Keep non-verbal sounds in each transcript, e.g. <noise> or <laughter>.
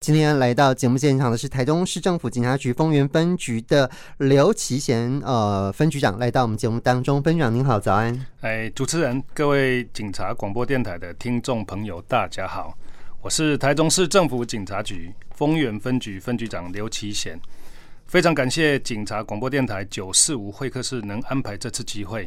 今天来到节目现场的是台中市政府警察局丰原分局的刘奇贤呃分局长，来到我们节目当中。分局长您好，早安！哎，主持人，各位警察广播电台的听众朋友，大家好，我是台中市政府警察局丰原分局分局长刘奇贤。非常感谢警察广播电台九四五会客室能安排这次机会，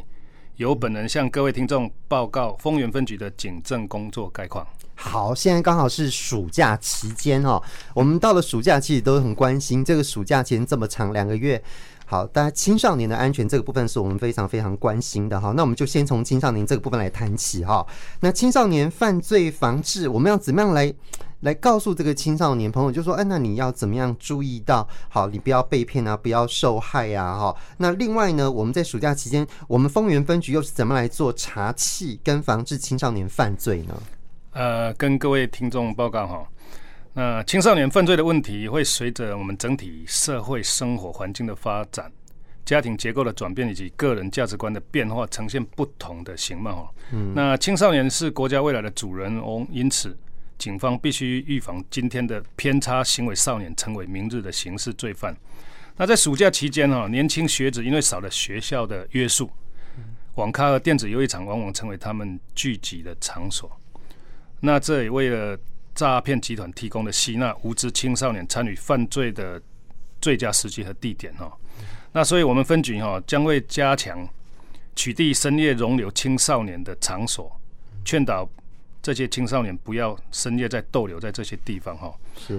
由本人向各位听众报告丰原分局的警政工作概况。好，现在刚好是暑假期间哦。我们到了暑假期都很关心这个暑假期间这么长两个月。好，大家青少年的安全这个部分是我们非常非常关心的哈。那我们就先从青少年这个部分来谈起哈。那青少年犯罪防治，我们要怎么样来来告诉这个青少年朋友，就说，哎，那你要怎么样注意到，好，你不要被骗啊，不要受害呀，哈。那另外呢，我们在暑假期间，我们丰原分局又是怎么来做查缉跟防治青少年犯罪呢？呃，跟各位听众报告哈，那青少年犯罪的问题会随着我们整体社会生活环境的发展、家庭结构的转变以及个人价值观的变化，呈现不同的形貌。嗯，那青少年是国家未来的主人翁，因此警方必须预防今天的偏差行为少年成为明日的刑事罪犯。那在暑假期间哈，年轻学子因为少了学校的约束，网咖和电子游戏场往往成为他们聚集的场所。那这也为了诈骗集团提供了吸纳无知青少年参与犯罪的最佳时机和地点哈。那所以我们分局哈将会加强取缔深夜容留青少年的场所，劝导这些青少年不要深夜再逗留在这些地方哈。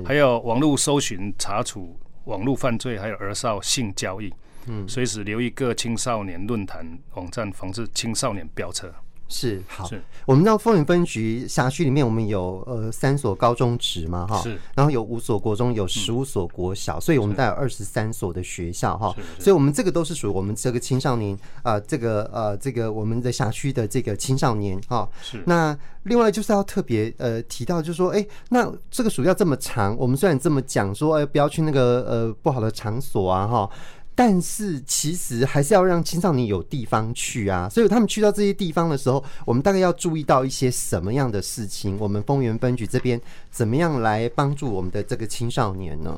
还有网络搜寻查处网络犯罪，还有儿少性交易，嗯，随时留意各青少年论坛网站，防止青少年飙车。是好，是。我们知道丰原分局辖区里面，我们有呃三所高中职嘛哈，是，然后有五所国中，有十五所国小，嗯，所以我们带有二十三所的学校哈，所以我们这个都是属于我们这个青少年啊，呃，这个呃这个我们的辖区的这个青少年哈。是，那另外就是要特别呃提到，就是说，哎，那这个暑假这么长，我们虽然这么讲说，哎，不要去那个呃不好的场所啊哈。但是其实还是要让青少年有地方去啊，所以他们去到这些地方的时候，我们大概要注意到一些什么样的事情？我们丰原分局这边怎么样来帮助我们的这个青少年呢？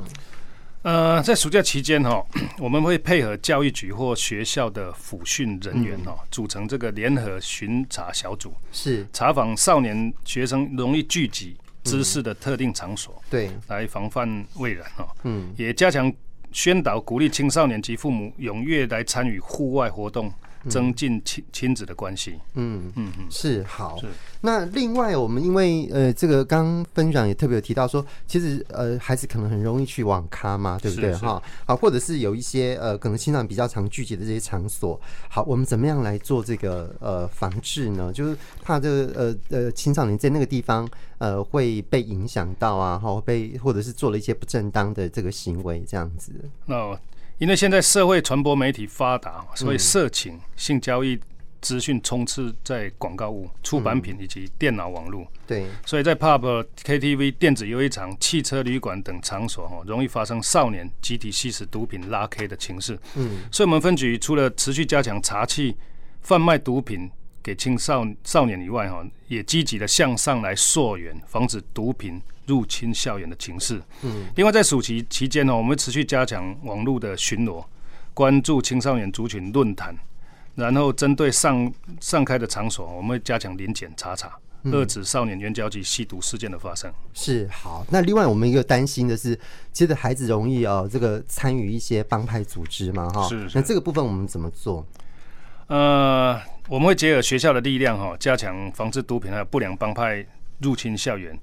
呃，在暑假期间哈，<clears throat> 我们会配合教育局或学校的辅训人员哈，组成这个联合巡查小组，是查访少年学生容易聚集知识的特定场所，对，来防范未然哈，嗯，也加强。宣导鼓励青少年及父母踊跃来参与户外活动，增进亲亲子的关系。嗯嗯嗯，是好。是那另外，我们因为呃，这个刚分享也特别有提到说，其实呃，孩子可能很容易去网咖嘛，对不对哈？好，或者是有一些呃，可能青少年比较常聚集的这些场所。好，我们怎么样来做这个呃防治呢？就是怕这个呃呃青少年在那个地方呃会被影响到啊，哈，被或者是做了一些不正当的这个行为这样子。那因为现在社会传播媒体发达，所以色情、嗯、性交易。资讯充斥在广告物、出版品以及电脑网络、嗯，对，所以在 pub、KTV、电子游戏场、汽车旅馆等场所，哈，容易发生少年集体吸食毒品、拉 K 的情势。嗯，所以我们分局除了持续加强查缉贩卖毒品给青少少年以外，哈，也积极的向上来溯源，防止毒品入侵校园的情势。嗯，另外在暑期期间呢，我们持续加强网络的巡逻，关注青少年族群论坛。然后针对上上开的场所，我们会加强临检查查，遏制少年援交及吸毒事件的发生。是好。那另外我们一个担心的是，其实孩子容易哦，这个参与一些帮派组织嘛，哈。是。那这个部分我们怎么做？呃，我们会结合学校的力量，哈，加强防治毒品还有不良帮派入侵校园。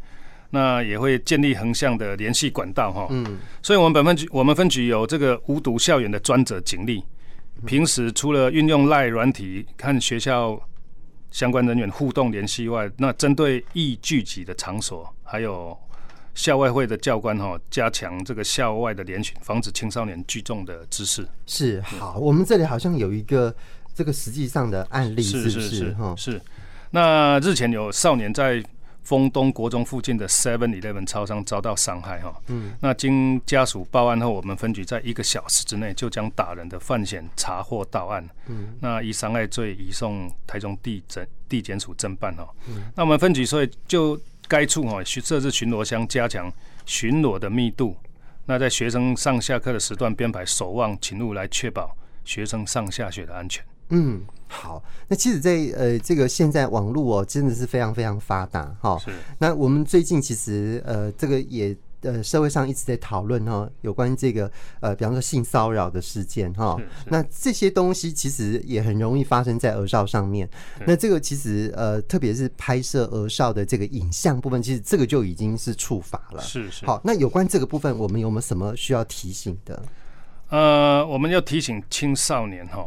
那也会建立横向的联系管道，哈。嗯。所以我们本分局，我们分局有这个无毒校园的专责警力。平时除了运用 LINE 软体和学校相关人员互动联系外，那针对易聚集的场所，还有校外会的教官哈，加强这个校外的联巡，防止青少年聚众的滋事。是好，我们这里好像有一个这个实际上的案例，是不是？是是是，是。那日前有少年在。丰东国中附近的 Seven Eleven 超商遭到伤害哈，嗯，那经家属报案后，我们分局在一个小时之内就将打人的犯嫌查获到案，嗯，那以伤害罪移送台中地检地检署侦办哈，嗯，那我们分局所以就该处哈，设置巡逻箱，加强巡逻的密度。那在学生上下课的时段编排守望勤务，来确保学生上下学的安全。嗯，好。那其实在，在呃这个现在网络哦，真的是非常非常发达哈。是。那我们最近其实呃这个也。呃，社会上一直在讨论哈，有关这个呃，比方说性骚扰的事件哈。那这些东西其实也很容易发生在儿少上面。那这个其实呃，特别是拍摄儿少的这个影像部分，其实这个就已经是触法了。是是。好，那有关这个部分，我们有没有什么需要提醒的？呃，我们要提醒青少年哈，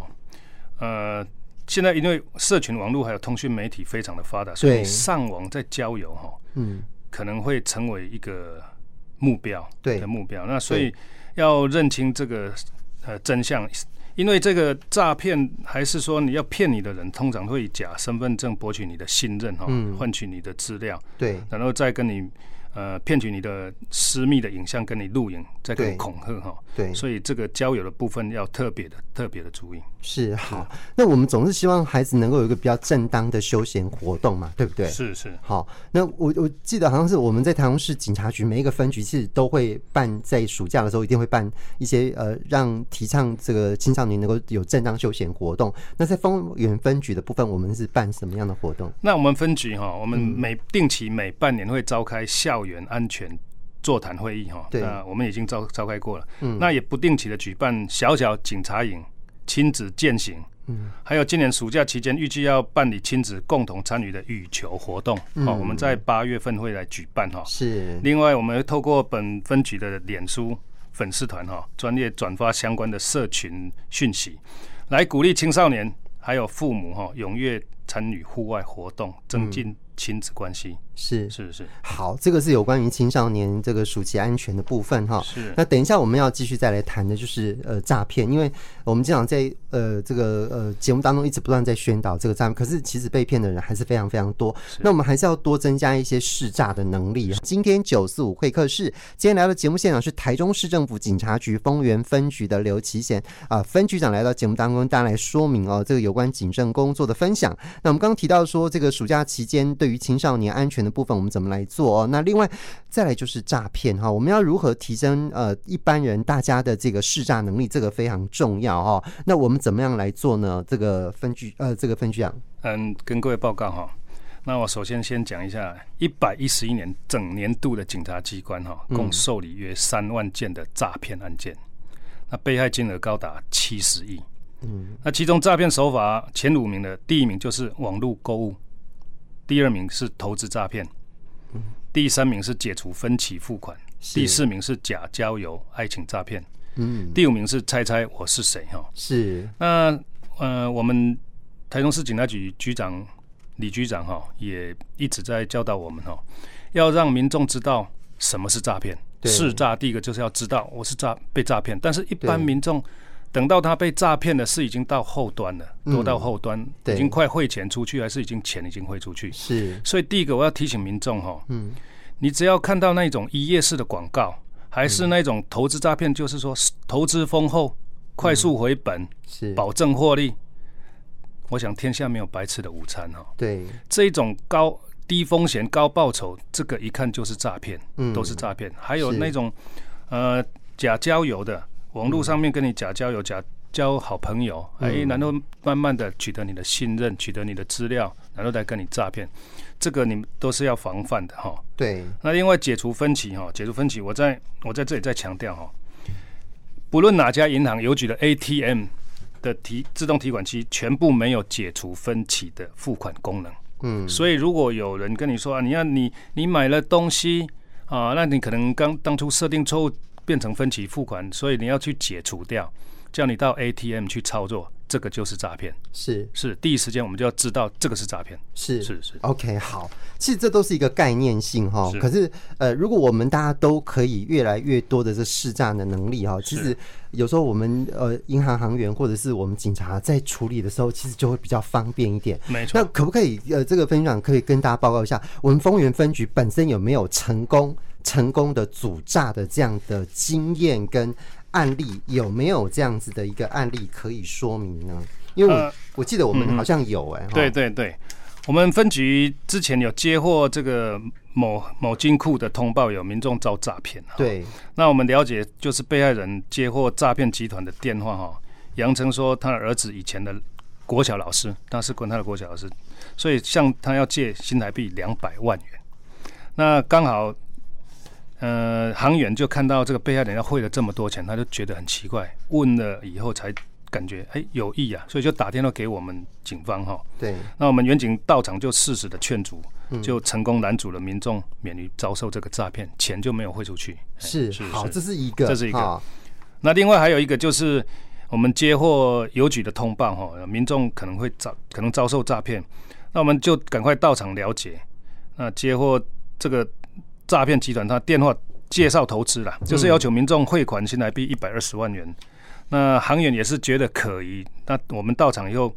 呃，现在因为社群网络还有通讯媒体非常的发达，所以上网在交友哈，嗯，可能会成为一个。目标对。的目标，那所以要认清这个呃真相，因为这个诈骗还是说你要骗你的人，通常会以假身份证博取你的信任哈，换取你的资料，对，然后再跟你。呃，骗取你的私密的影像，跟你录影，再跟你恐吓哈。对，所以这个交友的部分要特别的、特别的注意。是好，那我们总是希望孩子能够有一个比较正当的休闲活动嘛，对不对？是是。好，那我我记得好像是我们在台中市警察局每一个分局其实都会办，在暑假的时候一定会办一些呃，让提倡这个青少年能够有正当休闲活动。那在丰原分局的部分，我们是办什么样的活动？那我们分局哈，我们每定期每半年会召开校园安全座谈会议哈，那我们已经召召开过了。嗯，那也不定期的举办小小警察营、亲子践行，嗯，还有今年暑假期间预计要办理亲子共同参与的羽球活动，哦，我们在八月份会来举办哈。是。另外，我们会透过本分局的脸书粉丝团哈，专业转发相关的社群讯息，来鼓励青少年还有父母哈，踊跃参与户外活动，增进亲子关系。是是是，好，这个是有关于青少年这个暑期安全的部分哈。是，那等一下我们要继续再来谈的就是呃诈骗，因为我们经常在呃这个呃节目当中一直不断在宣导这个诈骗，可是其实被骗的人还是非常非常多。那我们还是要多增加一些试诈的能力。今天九四五会客室，今天来到节目现场是台中市政府警察局丰原分局的刘其贤啊分局长来到节目当中，大家来说明哦这个有关警政工作的分享。那我们刚刚提到说这个暑假期间对于青少年安全的部分我们怎么来做哦？那另外再来就是诈骗哈，我们要如何提升呃一般人大家的这个识诈能力？这个非常重要哈。那我们怎么样来做呢？这个分局呃，这个分局长，嗯，跟各位报告哈。那我首先先讲一下一百一十一年整年度的警察机关哈，共受理约三万件的诈骗案件，那被害金额高达七十亿。嗯，那其中诈骗手法前五名的第一名就是网络购物。第二名是投资诈骗，第三名是解除分期付款，第四名是假交友、爱情诈骗，嗯，第五名是猜猜我是谁哈。是那呃，我们台中市警察局局长李局长哈，也一直在教导我们哈，要让民众知道什么是诈骗。是诈第一个就是要知道我是诈被诈骗，但是一般民众。等到他被诈骗的是已经到后端了，都到后端，已经快汇钱出去，还是已经钱已经汇出去？是。所以第一个我要提醒民众哈，嗯，你只要看到那种一页式的广告，还是那种投资诈骗，就是说投资丰厚、快速回本、是保证获利。我想天下没有白吃的午餐哈。对。这一种高低风险高报酬，这个一看就是诈骗，嗯，都是诈骗。还有那种呃假交友的。网络上面跟你假交友、假交好朋友，哎，然后慢慢的取得你的信任，取得你的资料，然后再跟你诈骗，这个你们都是要防范的哈。对。那另外解除分歧哈，解除分歧，我在我在这里再强调哈，不论哪家银行邮局的 ATM 的提自动提款机，全部没有解除分歧的付款功能。嗯。所以如果有人跟你说啊，你要你你买了东西啊，那你可能刚当初设定错误。变成分期付款，所以你要去解除掉，叫你到 ATM 去操作，这个就是诈骗。是是，第一时间我们就要知道这个是诈骗。是是是，OK，好，其实这都是一个概念性哈。可是呃，如果我们大家都可以越来越多的这识诈的能力哈，其实有时候我们呃银行行员或者是我们警察在处理的时候，其实就会比较方便一点。没错。那可不可以呃，这个分享可以跟大家报告一下，我们丰原分局本身有没有成功？成功的阻诈的这样的经验跟案例，有没有这样子的一个案例可以说明呢？因为我，、呃、我记得我们好像有哎、欸嗯，对对对，我们分局之前有接获这个某某金库的通报，有民众遭诈骗。对，那我们了解，就是被害人接获诈骗集团的电话，哈，杨成说他的儿子以前的国小老师，他是管他的国小老师，所以向他要借新台币两百万元。那刚好，呃，行员就看到这个被害人要汇了这么多钱，他就觉得很奇怪，问了以后才。感觉哎、欸、有意啊，所以就打电话给我们警方哈。对，那我们远警到场就适时的劝阻，就成功拦阻了民众免于遭受这个诈骗，钱就没有汇出去。是，是好，这是一个，这是一个。那另外还有一个就是我们接获邮局的通报哈，民众可能会遭可能遭受诈骗，那我们就赶快到场了解。那接获这个诈骗集团他电话介绍投资了，就是要求民众汇款新台币一百二十万元。那行员也是觉得可疑，那我们到场以后，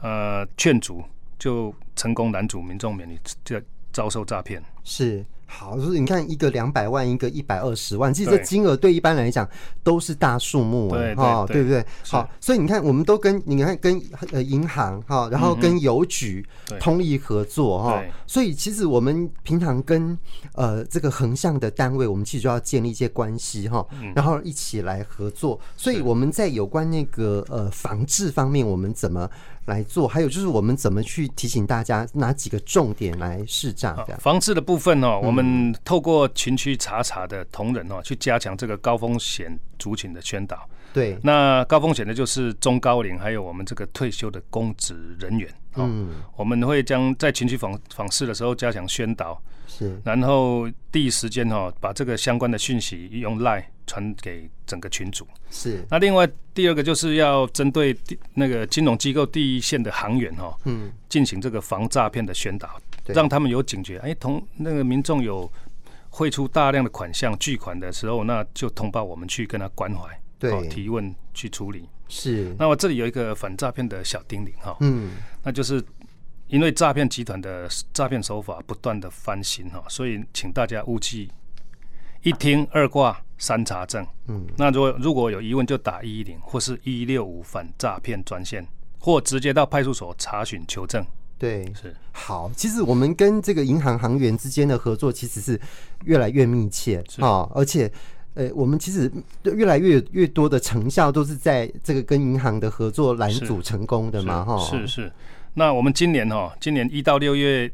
呃，劝阻就成功拦阻民众免于这遭受诈骗。是。好，就是你看一个两百万，一个一百二十万，其实这金额对一般来讲都是大数目，对哈，对不对？好，所以你看，我们都跟你看跟呃银行哈，然后跟邮局通力合作哈，所以其实我们平常跟呃这个横向的单位，我们其实就要建立一些关系哈，然后一起来合作。所以我们在有关那个呃防治方面，我们怎么来做？还有就是我们怎么去提醒大家哪几个重点来试诈？防治的部分哦，我们。嗯，透过群区查查的同仁哦，去加强这个高风险族群的宣导。对，那高风险的就是中高龄，还有我们这个退休的公职人员。嗯，我们会将在群区访访视的时候加强宣导，是，然后第一时间哈把这个相关的讯息用 LINE 传给整个群组。是，那另外第二个就是要针对那个金融机构第一线的行员哈，嗯，进行这个防诈骗的宣导。让他们有警觉，哎，同那个民众有汇出大量的款项巨款的时候，那就通报我们去跟他关怀，对，提问去处理。是。那我这里有一个反诈骗的小叮咛哈，嗯，那就是因为诈骗集团的诈骗手法不断的翻新哈，所以请大家务记一听二挂三查证。嗯，那如果如果有疑问，就打一一零或是一六五反诈骗专线，或直接到派出所查询求证。对，是好。其实我们跟这个银行行员之间的合作，其实是越来越密切啊。而且，呃，我们其实越来越越多的成效，都是在这个跟银行的合作拦阻成功的嘛。哈，是是。那我们今年哈，今年一到六月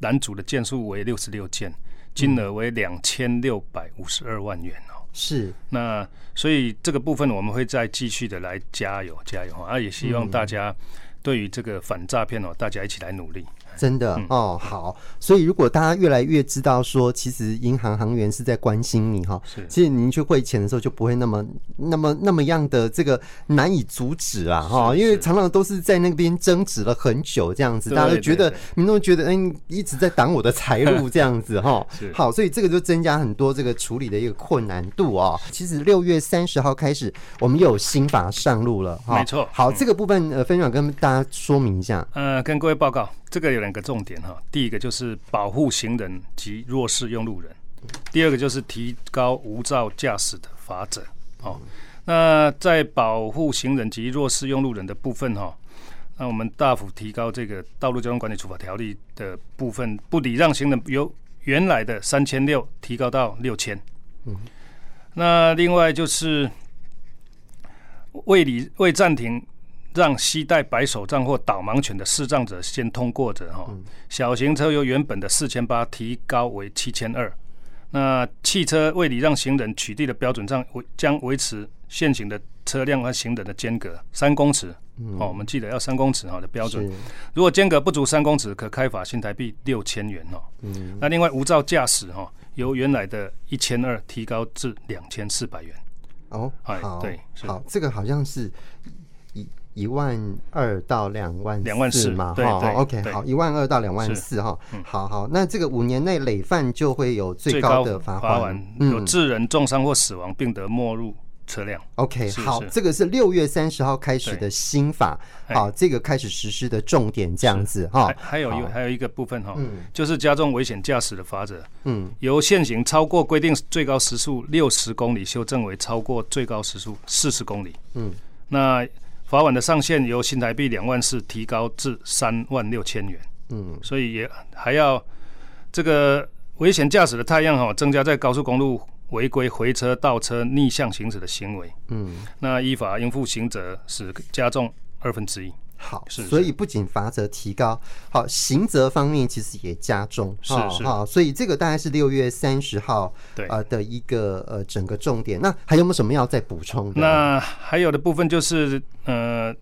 拦阻的件数为六十六件，金额为两千六百五十二万元哦。是。那所以这个部分我们会再继续的来加油加油啊！也希望大家。对于这个反诈骗哦，大家一起来努力。真的、嗯、哦，好，所以如果大家越来越知道说，其实银行行员是在关心你哈，是，其实您去汇钱的时候就不会那么、那么、那么样的这个难以阻止啊哈，因为常常都是在那边争执了很久这样子，大家都觉得民众觉得嗯，一直在挡我的财路 <laughs> 这样子哈，好，所以这个就增加很多这个处理的一个困难度哦。其实六月三十号开始，我们又有新法上路了哈，没错。好，这个部分呃，分享跟大家说明一下，呃，跟各位报告。这个有两个重点哈，第一个就是保护行人及弱势用路人，第二个就是提高无照驾驶的罚则。哦，那在保护行人及弱势用路人的部分哈，那我们大幅提高这个道路交通管理处罚条例的部分，不礼让行人由原来的三千六提高到六千。嗯，那另外就是未礼未暂停。让携带白手杖或导盲犬的视障者先通过者，哈，小型车由原本的四千八提高为七千二。那汽车为礼让行人取缔的标准上维将维持现行的车辆和行人的间隔三公尺。哦，我们记得要三公尺哈的标准。如果间隔不足三公尺，可开罚新台币六千元哦。那另外无照驾驶哈，由原来的一千二提高至两千四百元。哦，好，对，好，这个好像是。一万二到两万两万四嘛，哈，OK，好，一万二到两万四哈，好好，那这个五年内累犯就会有最高的罚款，有致人重伤或死亡，并得没入车辆。OK，好，这个是六月三十号开始的新法，好，这个开始实施的重点这样子哈。还有一还有一个部分哈，就是加重危险驾驶的罚则，嗯，由现行超过规定最高时速六十公里修正为超过最高时速四十公里，嗯，那。罚款的上限由新台币两万四提高至三万六千元。嗯，所以也还要这个危险驾驶的太阳哈，增加在高速公路违规回车、倒车、逆向行驶的行为。嗯，那依法应负刑责是加重二分之一。好，是，是，所以不仅罚则提高，好，刑责方面其实也加重，是是，好，所以这个大概是六月三十号对。呃的一个呃整个重点。那还有没有什么要再补充的？那还有的部分就是呃，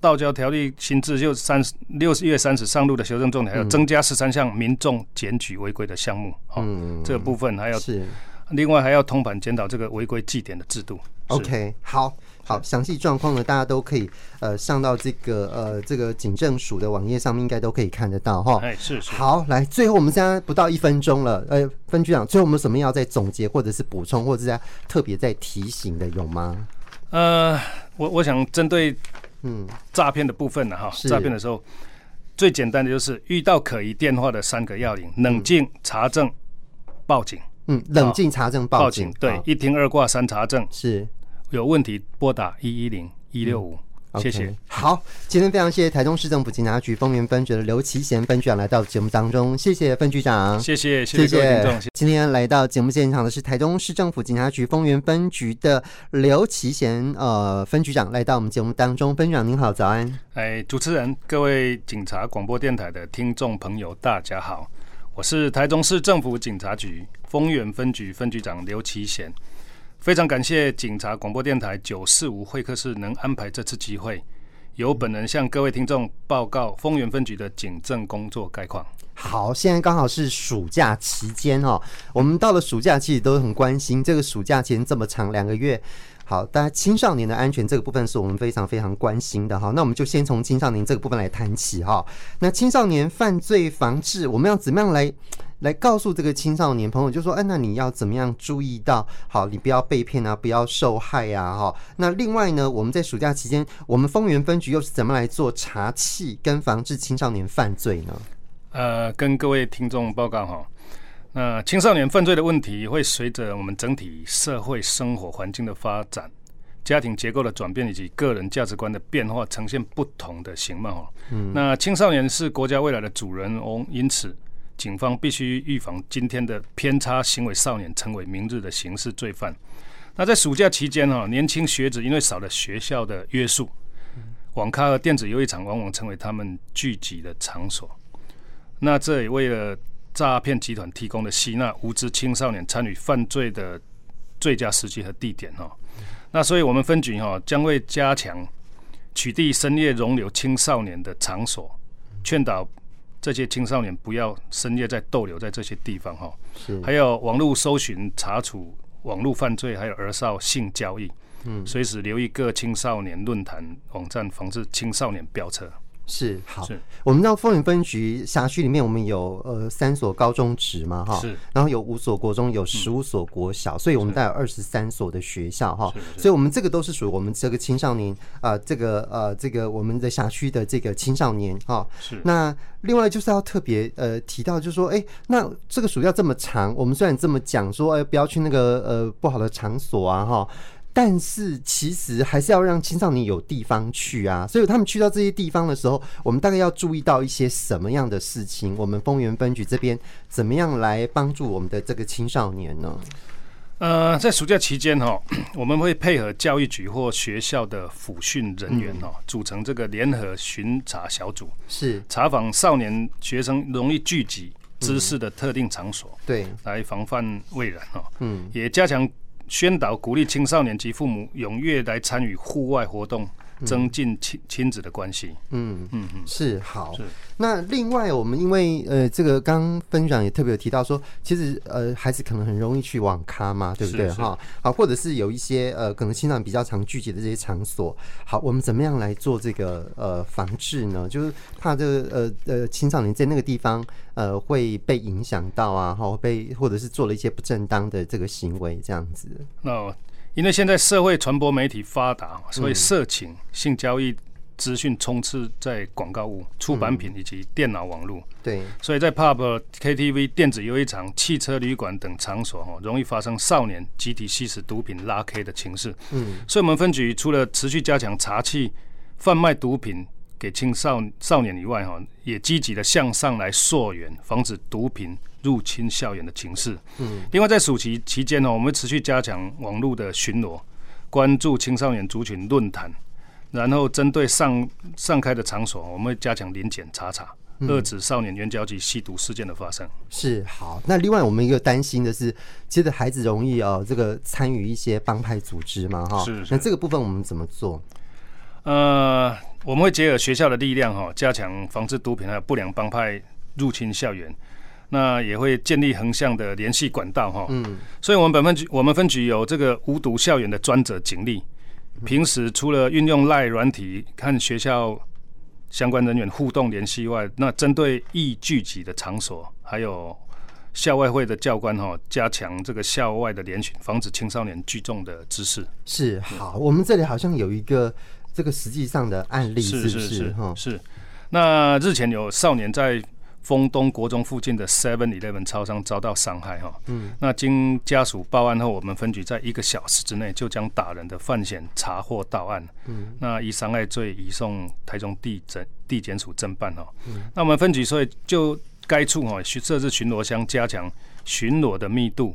道交条例新制就三十六月三十上路的修正重点，还有增加十三项民众检举违规的项目，嗯，这个部分还有是另外还要通盘检讨这个违规记点的制度。OK，好。好，详细状况呢，大家都可以呃上到这个呃这个警政署的网页上面，应该都可以看得到哈。哎，是是。好，来，最后我们现在不到一分钟了，呃，分局长，最后我们什么要再总结，或者是补充，或者是在特别在提醒的有吗？呃，我我想针对嗯诈骗的部分呢哈，诈骗的时候最简单的就是遇到可疑电话的三个要领：冷静、查证、报警。嗯，冷静、查证、报警。对，一听二挂三查证是。有问题拨打一一零一六五，谢谢。好，今天非常谢谢台中市政府警察局丰原分局的刘其贤分局长来到节目当中，谢谢分局长，谢谢谢谢。今天来到节目现场的是台中市政府警察局丰原分局的刘其贤呃分局长来到我们节目当中，分局长您好，早安。哎，主持人，各位警察广播电台的听众朋友，大家好，我是台中市政府警察局丰原分局分局长刘其贤。非常感谢警察广播电台九四五会客室能安排这次机会，由本人向各位听众报告丰原分局的警政工作概况。好，现在刚好是暑假期间哦，我们到了暑假其实都很关心这个暑假期间这么长两个月。好，大家青少年的安全这个部分是我们非常非常关心的哈。那我们就先从青少年这个部分来谈起哈。那青少年犯罪防治，我们要怎么样来？来告诉这个青少年朋友，就说，哎，那你要怎么样注意到，好，你不要被骗啊，不要受害呀，哈。那另外呢，我们在暑假期间，我们丰原分局又是怎么来做查缉跟防治青少年犯罪呢？呃，跟各位听众报告哈，那青少年犯罪的问题会随着我们整体社会生活环境的发展、家庭结构的转变以及个人价值观的变化，呈现不同的形貌哈。嗯，那青少年是国家未来的主人翁，因此。警方必须预防今天的偏差行为少年成为明日的刑事罪犯。那在暑假期间哈，年轻学子因为少了学校的约束，网咖和电子游戏场往往成为他们聚集的场所。那这也为了诈骗集团提供的吸纳无知青少年参与犯罪的最佳时机和地点哈。那所以我们分局哈将会加强取缔深夜容留青少年的场所，劝导。这些青少年不要深夜在逗留在这些地方哈，是。还有网络搜寻查处网络犯罪，还有儿少性交易，嗯，随时留意各青少年论坛网站，防止青少年飙车。是好，是。我们知道丰原分局辖区里面，我们有呃三所高中职嘛哈，是，然后有五所国中，有十五所国小，嗯，所以我们大概有二十三所的学校哈，所以我们这个都是属于我们这个青少年啊，呃，这个呃这个我们的辖区的这个青少年哈，是。那另外就是要特别呃提到，就是说，哎，那这个暑假这么长，我们虽然这么讲说，哎，不要去那个呃不好的场所啊哈。但是其实还是要让青少年有地方去啊，所以他们去到这些地方的时候，我们大概要注意到一些什么样的事情？我们丰原分局这边怎么样来帮助我们的这个青少年呢？呃，在暑假期间哈，<clears throat> 我们会配合教育局或学校的辅训人员哦，组成这个联合巡查小组，是查访少年学生容易聚集知识的特定场所，对，来防范未然哦，嗯，也加强。宣导鼓励青少年及父母踊跃来参与户外活动，增进亲亲子的关系。嗯嗯嗯，是好。是那另外，我们因为呃，这个刚刚分享也特别有提到说，其实呃，孩子可能很容易去网咖嘛，对不对哈？好，或者是有一些呃，可能青少年比较常聚集的这些场所。好，我们怎么样来做这个呃防治呢？就是怕这个呃呃青少年在那个地方呃会被影响到啊，哈，被或者是做了一些不正当的这个行为这样子。那因为现在社会传播媒体发达，所以色情、性交易。资讯充斥在广告物、出版品以及电脑网络，对，所以在 pub、KTV、电子游戏场、汽车旅馆等场所，哈，容易发生少年集体吸食毒品、拉 K 的情势。嗯，所以我们分局除了持续加强查缉贩卖毒品给青少少年以外，哈，也积极的向上来溯源，防止毒品入侵校园的情势。嗯，另外在暑期期间呢，我们会持续加强网络的巡逻，关注青少年族群论坛，然后针对上上开的场所，我们会加强临检查查。遏制少年援交及吸毒事件的发生。是好，那另外我们一个担心的是，其实孩子容易哦，这个参与一些帮派组织嘛，哈。是。那这个部分我们怎么做？呃，我们会结合学校的力量哈，加强防治毒品还有不良帮派入侵校园。那也会建立横向的联系管道哈。嗯。所以我们本分局，我们分局有这个无毒校园的专责警力，平时除了运用 LINE 软体看学校。相关人员互动联系外，那针对易聚集的场所，还有校外会的教官哈，加强这个校外的联巡，防止青少年聚众的滋事。是好，我们这里好像有一个这个实际上的案例，是是是哈，是。那日前有少年在。丰东国中附近的 Seven Eleven 超商遭到伤害哈，嗯，那经家属报案后，我们分局在一个小时之内就将打人的犯嫌查获到案，嗯，那以伤害罪移送台中地检地检署侦办哈，嗯，那我们分局所以就该处哈设置巡逻箱，加强巡逻的密度，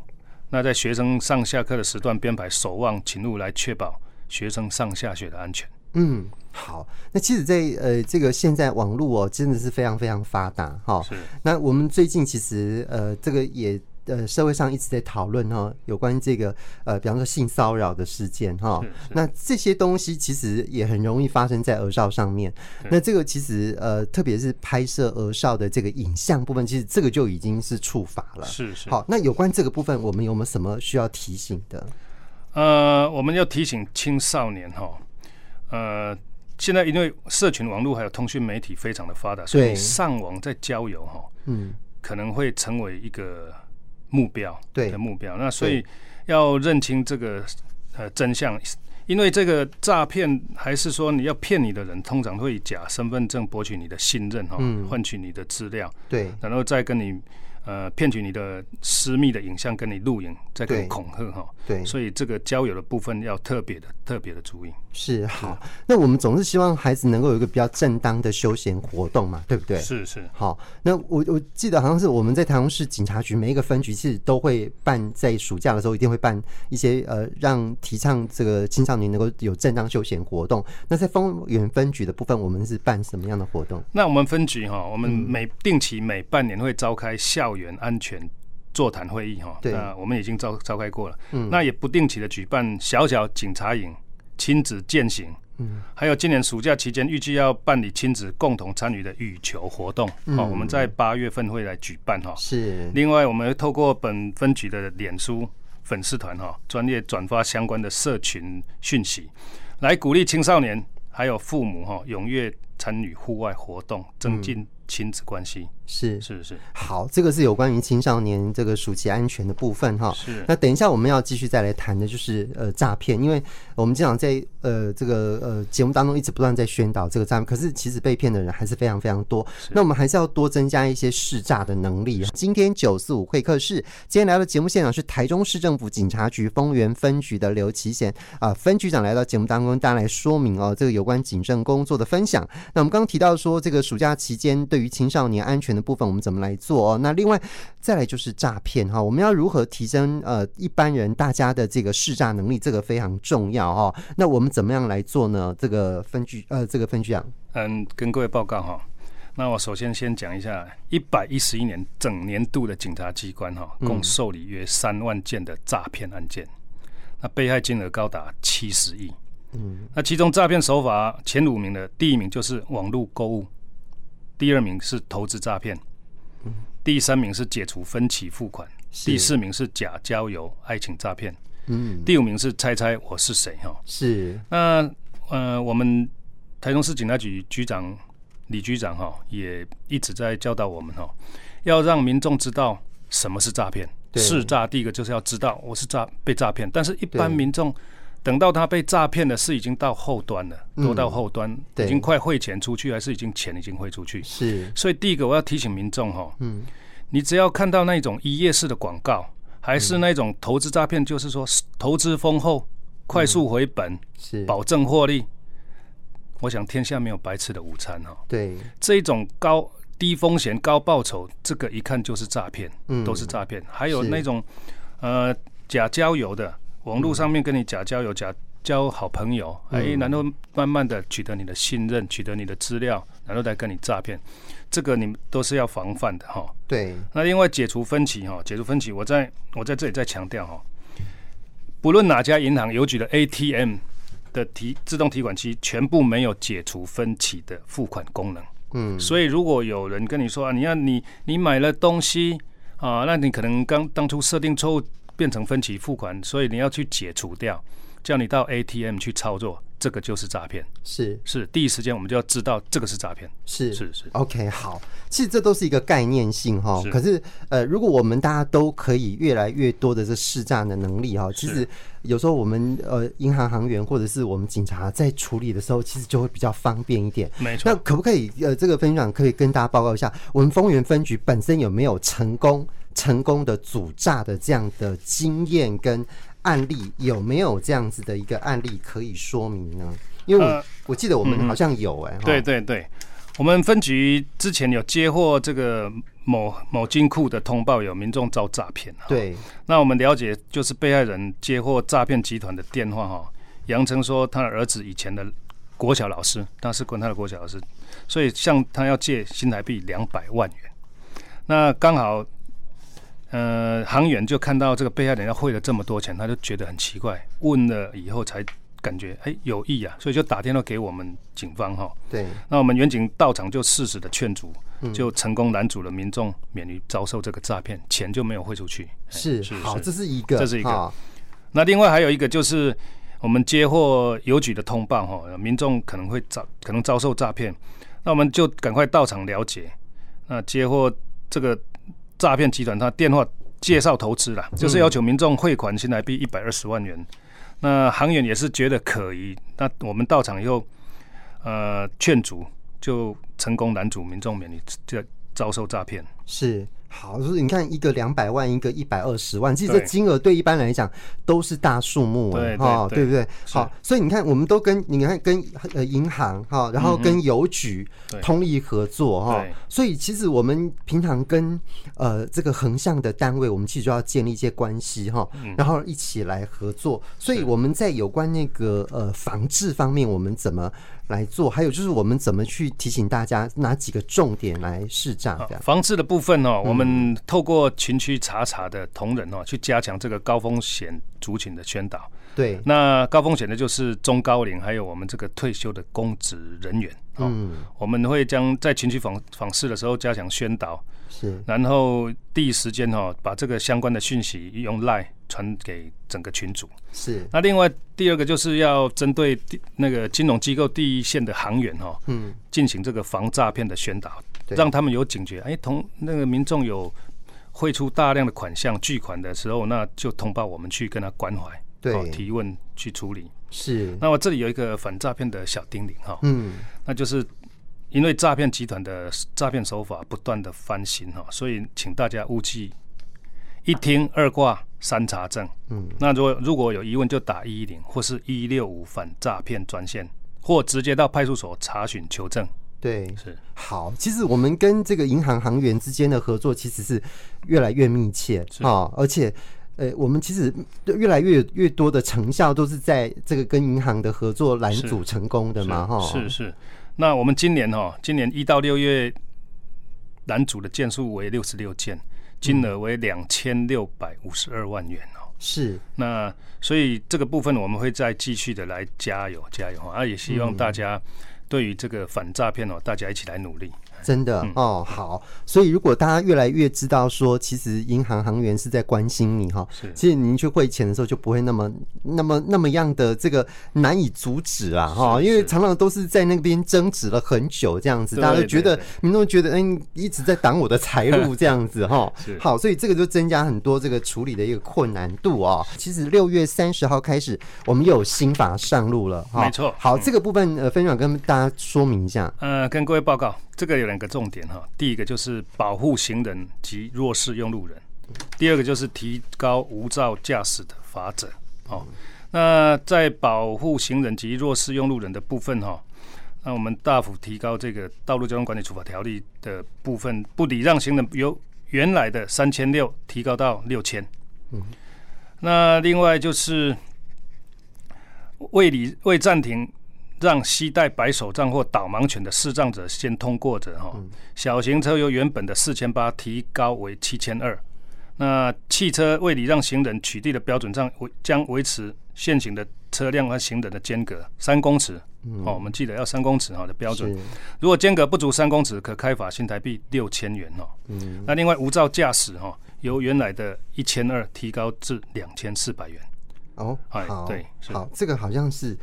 那在学生上下课的时段编排守望勤务，来确保学生上下学的安全。嗯，好。那其实在，在呃，这个现在网络哦，真的是非常非常发达哈。是。那我们最近其实呃，这个也呃，社会上一直在讨论哈，有关这个呃，比方说性骚扰的事件哈。那这些东西其实也很容易发生在儿少上面。那这个其实呃，特别是拍摄儿少的这个影像部分，其实这个就已经是触法了。是是。好，那有关这个部分，我们有没有什么需要提醒的？呃，我们要提醒青少年哈。呃，现在因为社群网络还有通讯媒体非常的发达，所以上网在交友哈，嗯，可能会成为一个目标，对。的目标。那所以要认清这个呃真相，因为这个诈骗还是说你要骗你的人，通常会以假身份证博取你的信任哈，换取你的资料，对，然后再跟你。呃，骗取你的私密的影像，跟你录影，再跟你恐吓哈。对，所以这个交友的部分要特别的、特别的注意。是好，那我们总是希望孩子能够有一个比较正当的休闲活动嘛，对不对？是是。好，那我我记得好像是我们在台中市警察局每一个分局其实都会办，在暑假的时候一定会办一些呃，让提倡这个青少年能够有正当休闲活动。那在丰原分局的部分，我们是办什么样的活动？那我们分局哈，我们每定期每半年会召开校园安全座谈会议哈，那我们已经召召开过了。嗯，那也不定期的举办小小警察营、亲子践行，嗯，还有今年暑假期间预计要办理亲子共同参与的羽球活动，嗯，我们在八月份会来举办哈。是。另外，我们会透过本分局的脸书粉丝团哈，专业转发相关的社群讯息，来鼓励青少年还有父母哈，踊跃参与户外活动，增进亲子关系。是是是，好，这个是有关于青少年这个暑期安全的部分哈。是，那等一下我们要继续再来谈的就是呃诈骗，因为我们经常在呃这个呃节目当中一直不断在宣导这个诈骗，可是其实被骗的人还是非常非常多。那我们还是要多增加一些试诈的能力。今天九四五会客室，今天来到节目现场是台中市政府警察局丰原分局的刘奇贤啊分局长来到节目当中，大家来说明哦这个有关警政工作的分享。那我们刚刚提到说这个暑假期间对于青少年安全的部分，我们怎么来做哦？那另外再来就是诈骗哈，我们要如何提升呃一般人大家的这个识诈能力？这个非常重要哈。那我们怎么样来做呢？这个分局呃，这个分局长，嗯，跟各位报告哈。那我首先先讲一下一百一十一年整年度的警察机关哈，共受理约三万件的诈骗案件，那被害金额高达七十亿。嗯，那其中诈骗手法前五名的第一名就是网络购物。第二名是投资诈骗，第三名是解除分期付款，第四名是假交友、爱情诈骗，嗯，第五名是猜猜我是谁哈。是，那呃，我们台中市警察局局长李局长哈，也一直在教导我们哈，要让民众知道什么是诈骗。是诈第一个就是要知道我是诈被诈骗，但是一般民众。等到他被诈骗的是已经到后端了，都到后端，已经快汇钱出去，还是已经钱已经汇出去？是。所以第一个我要提醒民众哈，嗯，你只要看到那种一页式的广告，还是那种投资诈骗，就是说投资丰厚、快速回本、是保证获利，我想天下没有白吃的午餐哈。对，这一种高低风险高报酬，这个一看就是诈骗，嗯，都是诈骗。还有那种呃假交友的，网络上面跟你假交友、假交好朋友，哎，然后慢慢的取得你的信任，取得你的资料，然后再跟你诈骗，这个你们都是要防范的哈。对。那另外解除分歧哈，解除分歧，我在我在这里再强调哈，不论哪家银行邮局的 ATM。的提自动提款机全部没有解除分歧的付款功能，嗯，所以如果有人跟你说啊，你要你你买了东西啊，那你可能刚当初设定错误变成分期付款，所以你要去解除掉，叫你到 ATM 去操作。这个就是诈骗，是是，第一时间我们就要知道这个是诈骗，是是是。OK，好，其实这都是一个概念性哈。可是呃，如果我们大家都可以越来越多的这识诈的能力哈，其实有时候我们呃银行行员或者是我们警察在处理的时候，其实就会比较方便一点。没错。那可不可以呃这个分享可以跟大家报告一下，我们丰原分局本身有没有成功成功的阻诈的这样的经验跟？案例有没有这样子的一个案例可以说明呢？因为我、呃、我记得我们好像有哎、欸，对对对，我们分局之前有接获这个某某金库的通报，有民众遭诈骗。对，那我们了解就是被害人接获诈骗集团的电话哈，杨成说他的儿子以前的国小老师，他是管他的国小老师，所以向他要借新台币两百万元，那刚好。呃，行员就看到这个被害人要汇了这么多钱，他就觉得很奇怪，问了以后才感觉哎有意啊，所以就打电话给我们警方哈。对，那我们远警到场就适时的劝阻，就成功拦阻了民众免于遭受这个诈骗，钱就没有汇出去。是，是，好，这是一个，这是一个。那另外还有一个就是我们接获邮局的通报哈，民众可能会遭可能遭受诈骗，那我们就赶快到场了解。那接获这个。诈骗集团他电话介绍投资了，就是要求民众汇款新台币一百二十万元。那行员也是觉得可疑，那我们到场以后，呃，劝阻就成功拦阻民众免于这遭受诈骗。是。好，就是你看一个两百万，一个一百二十万，其实这金额对一般来讲都是大数目哎，哈，对。不对？好，所以你看，我们都跟你看跟呃银行哈，然后跟邮局通力合作哈，所以其实我们平常跟呃这个横向的单位，我们其实就要建立一些关系哈，然后一起来合作。所以我们在有关那个呃防治方面，我们怎么来做？还有就是我们怎么去提醒大家哪几个重点来试诈？这样防治的部分呢，我们。嗯，透过群区查查的同仁哦，去加强这个高风险族群的宣导。对，那高风险的就是中高龄，还有我们这个退休的公职人员。嗯，我们会将在群区访访视的时候加强宣导，是，然后第一时间哈把这个相关的讯息用 LINE 传给整个群组。是，那另外第二个就是要针对那个金融机构第一线的行员哈，嗯，进行这个防诈骗的宣导。让他们有警觉，哎，同那个民众有汇出大量的款项巨款的时候，那就通报我们去跟他关怀，对，提问去处理。是。那我这里有一个反诈骗的小叮咛哈，嗯，那就是因为诈骗集团的诈骗手法不断的翻新哈，所以请大家务记一听二挂三查证。嗯，那如果如果有疑问，就打一一零或是一六五反诈骗专线，或直接到派出所查询求证。对，是好。其实我们跟这个银行行员之间的合作其实是越来越密切啊，而且，呃，我们其实越来越越多的成效都是在这个跟银行的合作拦阻成功的嘛，哈。是是。那我们今年哈，今年一到六月拦阻的件数为六十六件，金额为两千六百五十二万元哦。是。那所以这个部分我们会再继续的来加油加油啊，也希望大家。对于这个反诈骗哦，大家一起来努力。真的、嗯、哦，好，所以如果大家越来越知道说，其实银行行员是在关心你哈，是，其实您去汇钱的时候就不会那么、那么、那么样的这个难以阻止啊哈，因为常常都是在那边争执了很久这样子，大家都觉得民众觉得嗯一直在挡我的财路 <laughs> 这样子哈，好，所以这个就增加很多这个处理的一个困难度啊。其实六月三十号开始，我们又有新法上路了哈，没错。好，这个部分呃，分享跟大家说明一下，呃，跟各位报告。这个有两个重点哈，第一个就是保护行人及弱势用路人，第二个就是提高无照驾驶的罚则。哦，那在保护行人及弱势用路人的部分哈，那我们大幅提高这个道路交通管理处罚条例的部分，不礼让行人由原来的三千六提高到六千。嗯，那另外就是未礼未暂停让携带白手杖或导盲犬的视障者先通过者，哈，小型车由原本的四千八提高为七千二。那汽车为礼让行人取缔的标准上，维将维持现行的车辆和行人的间隔三公尺。嗯、哦，我们记得要三公尺哈的标准。如果间隔不足三公尺，可开罚新台币六千元哦。嗯。那另外无照驾驶哈，由原来的一千二提高至两千四百元。哦，好，对，好，这个好像是。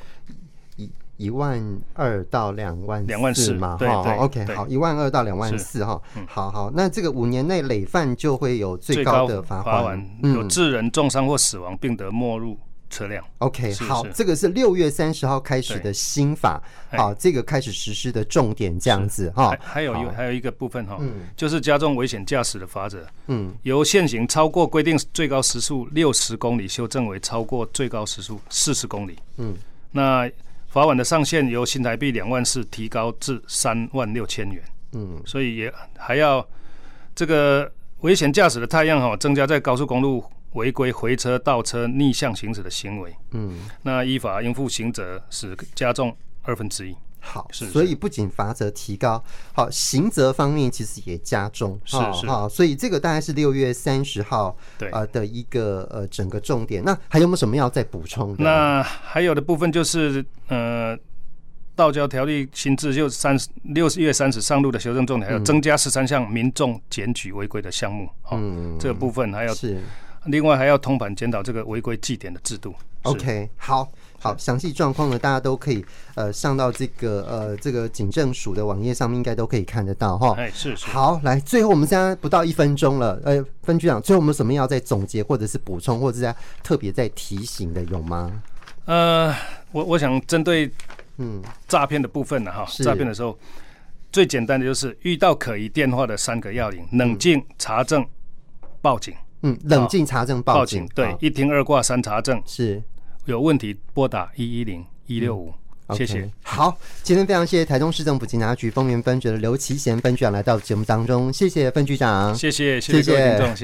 一万二到两万两万四嘛，哈，OK，好，一万二到两万四哈，好好，那这个五年内累犯就会有最高的罚款，有致人重伤或死亡，并得没入车辆。OK，好，这个是六月三十号开始的新法，好，这个开始实施的重点这样子哈。还有一还有一个部分哈，就是加重危险驾驶的罚则，嗯，由现行超过规定最高时速六十公里修正为超过最高时速四十公里，嗯，那。罚款的上限由新台币两万四提高至三万六千元。嗯，所以也还要这个危险驾驶的太阳哈，增加在高速公路违规回车、倒车、逆向行驶的行为。嗯，那依法应负刑责是加重二分之一。好，是，所以不仅罚则提高，好，刑责方面其实也加重，是是，好，所以这个大概是六月三十号对呃的一个呃整个重点。那还有没有什么要再补充的？那还有的部分就是呃，道教条例新制就三十六月三十上路的修正重点，还有增加十三项民众检举违规的项目。嗯，这个部分还要是另外还要通盘检讨这个违规记点的制度。OK，好。好，详细状况呢，大家都可以呃上到这个呃这个警政署的网页上面，应该都可以看得到哈。哎，是是。好，来，最后我们现在不到一分钟了，呃，分局长，最后我们什么要再总结，或者是补充，或者是在特别在提醒的有吗？呃，我我想针对嗯诈骗的部分呢哈，诈骗的时候最简单的就是遇到可疑电话的三个要领：冷静、查证、报警。嗯，冷静、查证、报警。对，一听二挂三查证是。有问题拨打一一零一六五，谢谢。好，今天非常谢谢台中市政府警察局丰原分局的刘奇贤分局长来到节目当中，谢谢分局长，谢谢谢谢各位听众。